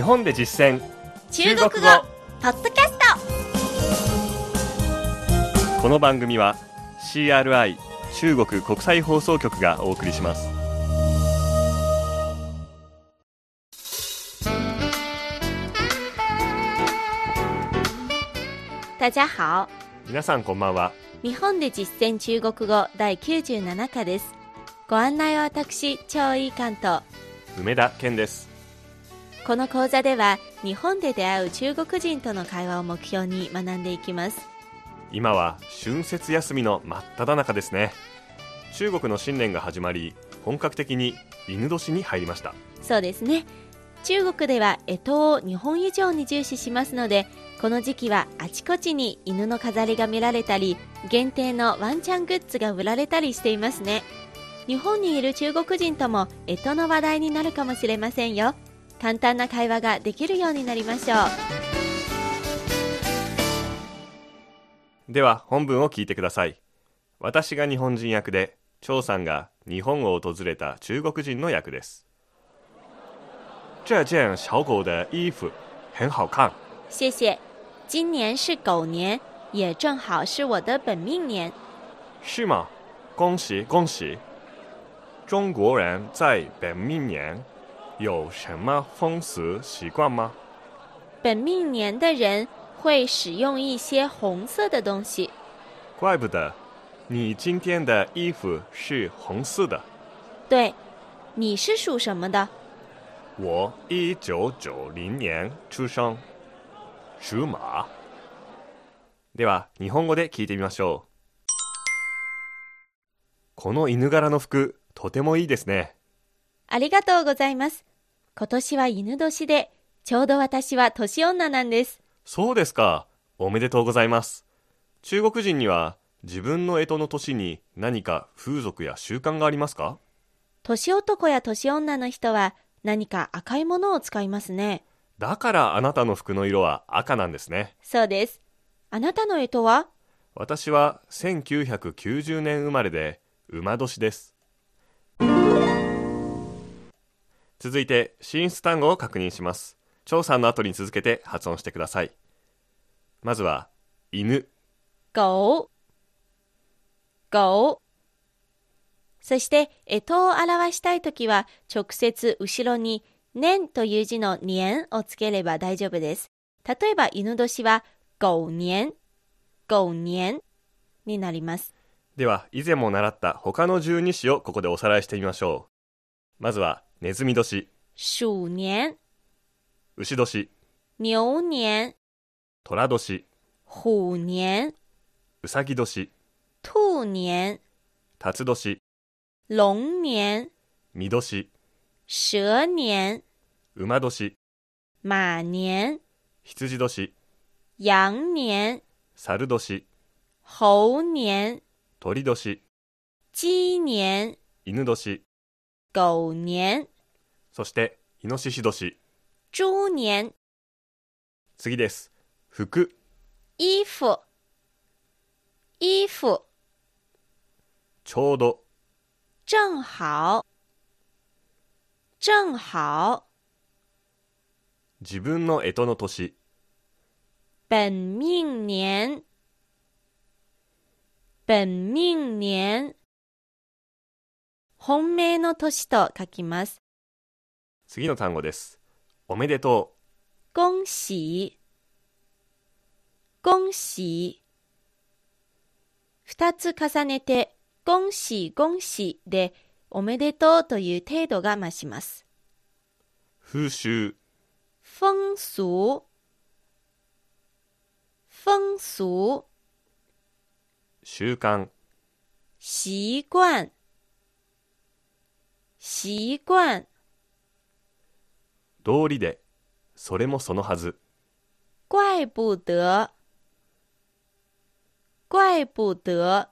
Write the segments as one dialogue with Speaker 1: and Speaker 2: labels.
Speaker 1: 日本で実践。
Speaker 2: 中国語。ポッドキャス
Speaker 1: この番組は CRI 中国国際放送局がお送りします。
Speaker 2: ト大家好。
Speaker 1: 皆さんこんばんは。
Speaker 2: 日本で実践中国語第97課です。ご案内は私超いい関東
Speaker 1: 梅田健です
Speaker 2: この講座では日本で出会う中国人との会話を目標に学んでいきます。
Speaker 1: 今は春節休みの真っ只中ですね。中国の新年が始まり本格的に犬年に入りました。
Speaker 2: そうですね。中国では干支を日本以上に重視しますのでこの時期はあちこちに犬の飾りが見られたり限定のワンちゃんグッズが売られたりしていますね。日本にいる中国人とも干支の話題になるかもしれませんよ簡単な会話ができるようになりましょ
Speaker 1: う。では本文を聞いてください。私が日本人役で張さんが日本を訪れた中国人の役です。这件小狗的衣服很好看。
Speaker 2: 谢谢。今年是狗年也正好是我的本命年。
Speaker 1: 是吗？恭喜恭喜。中国人在本命年有什么风俗习惯吗？
Speaker 2: 本命年的人会使用一些红色的东西。
Speaker 1: 怪不得你今天的衣服是红色的。
Speaker 2: 对你是属什么的？
Speaker 1: 我一九九零年出生。属馬では日本語で聞いてみましょう。この犬柄の服とてもいいですね。
Speaker 2: ありがとうございます今年は犬年でちょうど私は年女なんです。
Speaker 1: そうですか。おめでとうございます。中国人には自分の干支の年に何か風俗や習慣がありますか？
Speaker 2: 年男や年女の人は何か赤いものを使いますね。
Speaker 1: だからあなたの服の色は赤なんですね。
Speaker 2: そうです。あなたの干支は？
Speaker 1: 私は1990年生まれで馬年です続いて進出単語を確認します。張さんの後に続けて発音してください。まずは犬。
Speaker 2: 狗狗そして干支を表したいときは直接後ろに年という字の年をつければ大丈夫です。例えば犬年は狗年狗年になります。
Speaker 1: では以前も習った他の十二支をここでおさらいしてみましょう。まずはネズミ年。
Speaker 2: 鼠年。
Speaker 1: 牛年。
Speaker 2: 牛年。
Speaker 1: 虎年。
Speaker 2: 虎年。
Speaker 1: うさぎ年。
Speaker 2: 兔年。
Speaker 1: 辰年。
Speaker 2: 龍年。
Speaker 1: 見年。
Speaker 2: 蛇年。
Speaker 1: 馬年。
Speaker 2: 馬年。
Speaker 1: 羊年。
Speaker 2: 羊年。
Speaker 1: 猿年。
Speaker 2: 猴年。
Speaker 1: 鳥年。
Speaker 2: 鸡年。
Speaker 1: 犬年
Speaker 2: 狗年。
Speaker 1: そしてイノシシ年。
Speaker 2: 猪年。
Speaker 1: 次です。服。
Speaker 2: 衣服。衣服。
Speaker 1: ちょうど。
Speaker 2: 正好。正好。
Speaker 1: 自分の干支の年。
Speaker 2: 本命年。本命年本命の年と書きます。
Speaker 1: 次の単語です。おめでと
Speaker 2: 恭喜。恭喜。二つ重ねて恭喜恭喜でおめでとうという程度が増します。
Speaker 1: う風習。
Speaker 2: 風俗。風俗。
Speaker 1: 習慣。
Speaker 2: 習慣習慣。
Speaker 1: 道理でそれもそのはず。
Speaker 2: 怪不得。怪不得。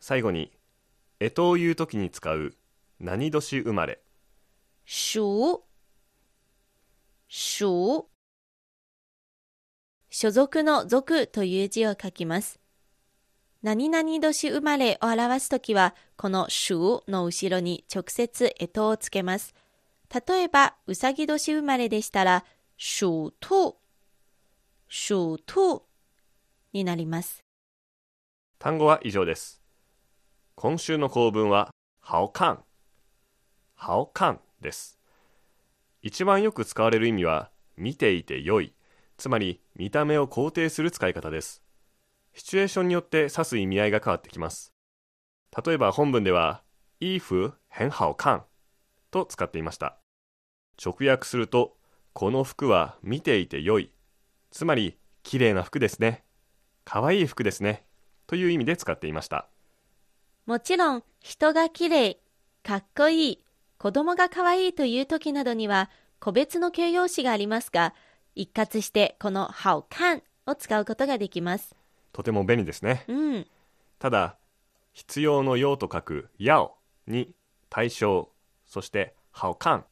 Speaker 1: 最後に干支を言うときに使う何年生まれ。
Speaker 2: 属属所属の属という字を書きます。何々年生まれを表すときは、この属の後ろに直接干支をつけます。例えば、うさぎ年生まれでしたら、属兔、属兔になります。
Speaker 1: 単語は以上です。今週の構文は、好看。好看です。一番よく使われる意味は、見ていて良い。つまり、見た目を肯定する使い方です。シチュエーションによって指す意味合いが変わってきます。例えば本文では、衣服很好看と使っていました。直訳すると、この服は見ていて良い。つまり、綺麗な服ですね。可愛い服ですね。という意味で使っていました。
Speaker 2: もちろん、人がきれい、かっこいい、子供がかわいという時などには、個別の形容詞がありますが、一括してこの好看を使うことができます。
Speaker 1: とても便利ですね。
Speaker 2: うん。
Speaker 1: ただ、必要の用と書く要に対象、そして好看。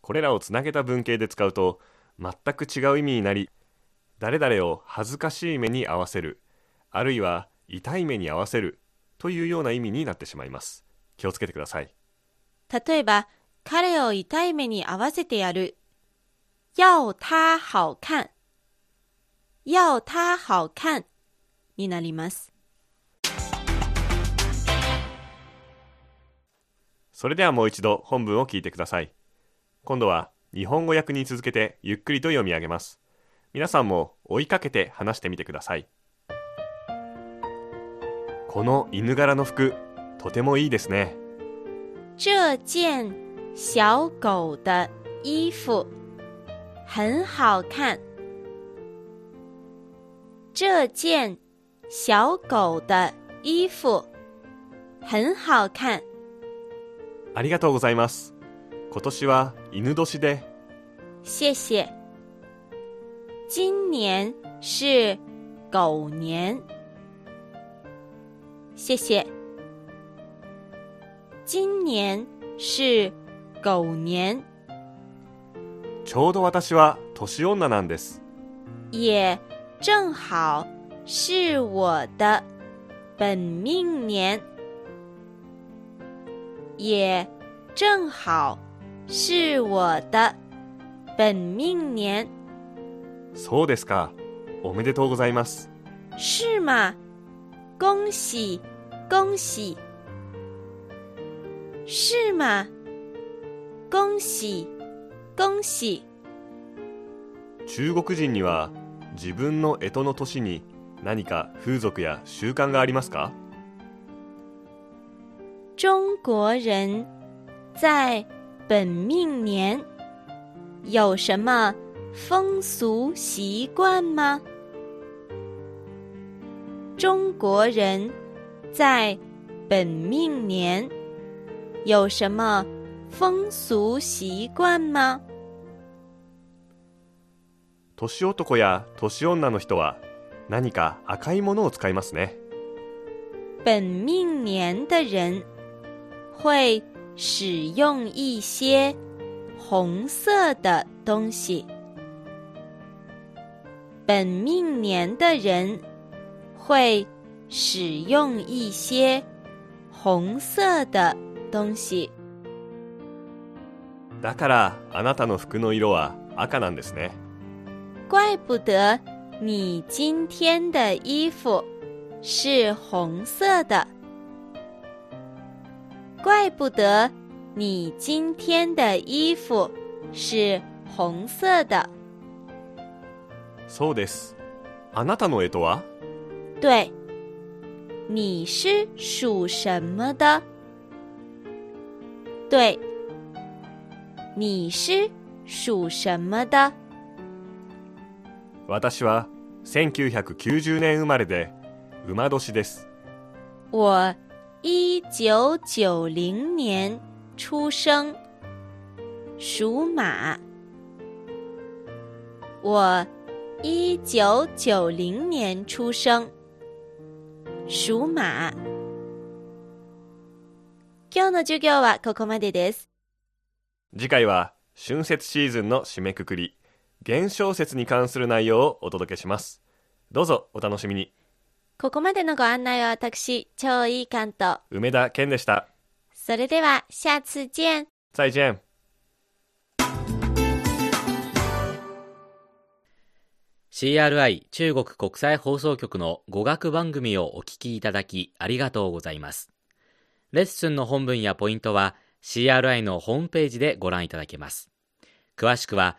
Speaker 1: これらをつなげた文型で使うと全く違う意味になり、誰々を恥ずかしい目に合わせる、あるいは痛い目に合わせるというような意味になってしまいます。気をつけてください。
Speaker 2: 例えば、彼を痛い目に合わせてやる。要他好看。要他好看になります。
Speaker 1: それではもう一度本文を聞いてください。今度は日本語訳に続けてゆっくりと読み上げます。皆さんも追いかけて話してみてください。この犬柄の服、とてもいいですね。
Speaker 2: 这件小狗的衣服很好看。这件小狗的衣服很好看。
Speaker 1: ありがとうございます。今年は犬年で、
Speaker 2: 谢谢。今年是狗年。谢谢。今年是狗年，
Speaker 1: ちょうど私は年女なんです。
Speaker 2: 也正好是我的本命年，也正好是我的本命年。
Speaker 1: そうですか。おめでとうございます。
Speaker 2: 是吗？恭喜恭喜！是吗？恭喜恭喜！
Speaker 1: 中国人には自分の干支の年に何か風俗や習慣がありますか？
Speaker 2: 中国人在本命年有什么风俗习惯吗？中国人在本命年有什么风俗习惯吗？
Speaker 1: 年男や年女の人は何か赤いものを使いますね。
Speaker 2: 本命年的人会使用一些红色的东西。本命年的人会使用一些红色的东西。
Speaker 1: だからあなたの服の色は赤なんですね。
Speaker 2: 怪不得你今天的衣服是红色的。怪不得你今天的衣服是红色的。
Speaker 1: そうです。あなたの干支は？
Speaker 2: 对，你是属什么的？对，你是属什么的？
Speaker 1: 私は1990年生まれで馬年です。
Speaker 2: 我一九九零年出生，属马。我一九九零年出生，属馬。今日の授業はここまでです。
Speaker 1: 次回は春節シーズンの締めくくり、現象説に関する内容をお届けします。どうぞお楽しみに。
Speaker 2: ここまでのご案内は私超いい関と。
Speaker 1: 梅田健でした。
Speaker 2: それでは下次见
Speaker 1: 再见。
Speaker 3: 再見 CRI 中国国際放送局の語学番組をお聞きいただきありがとうございます。レッスンの本文やポイントは CRI のホームページでご覧いただけます。詳しくは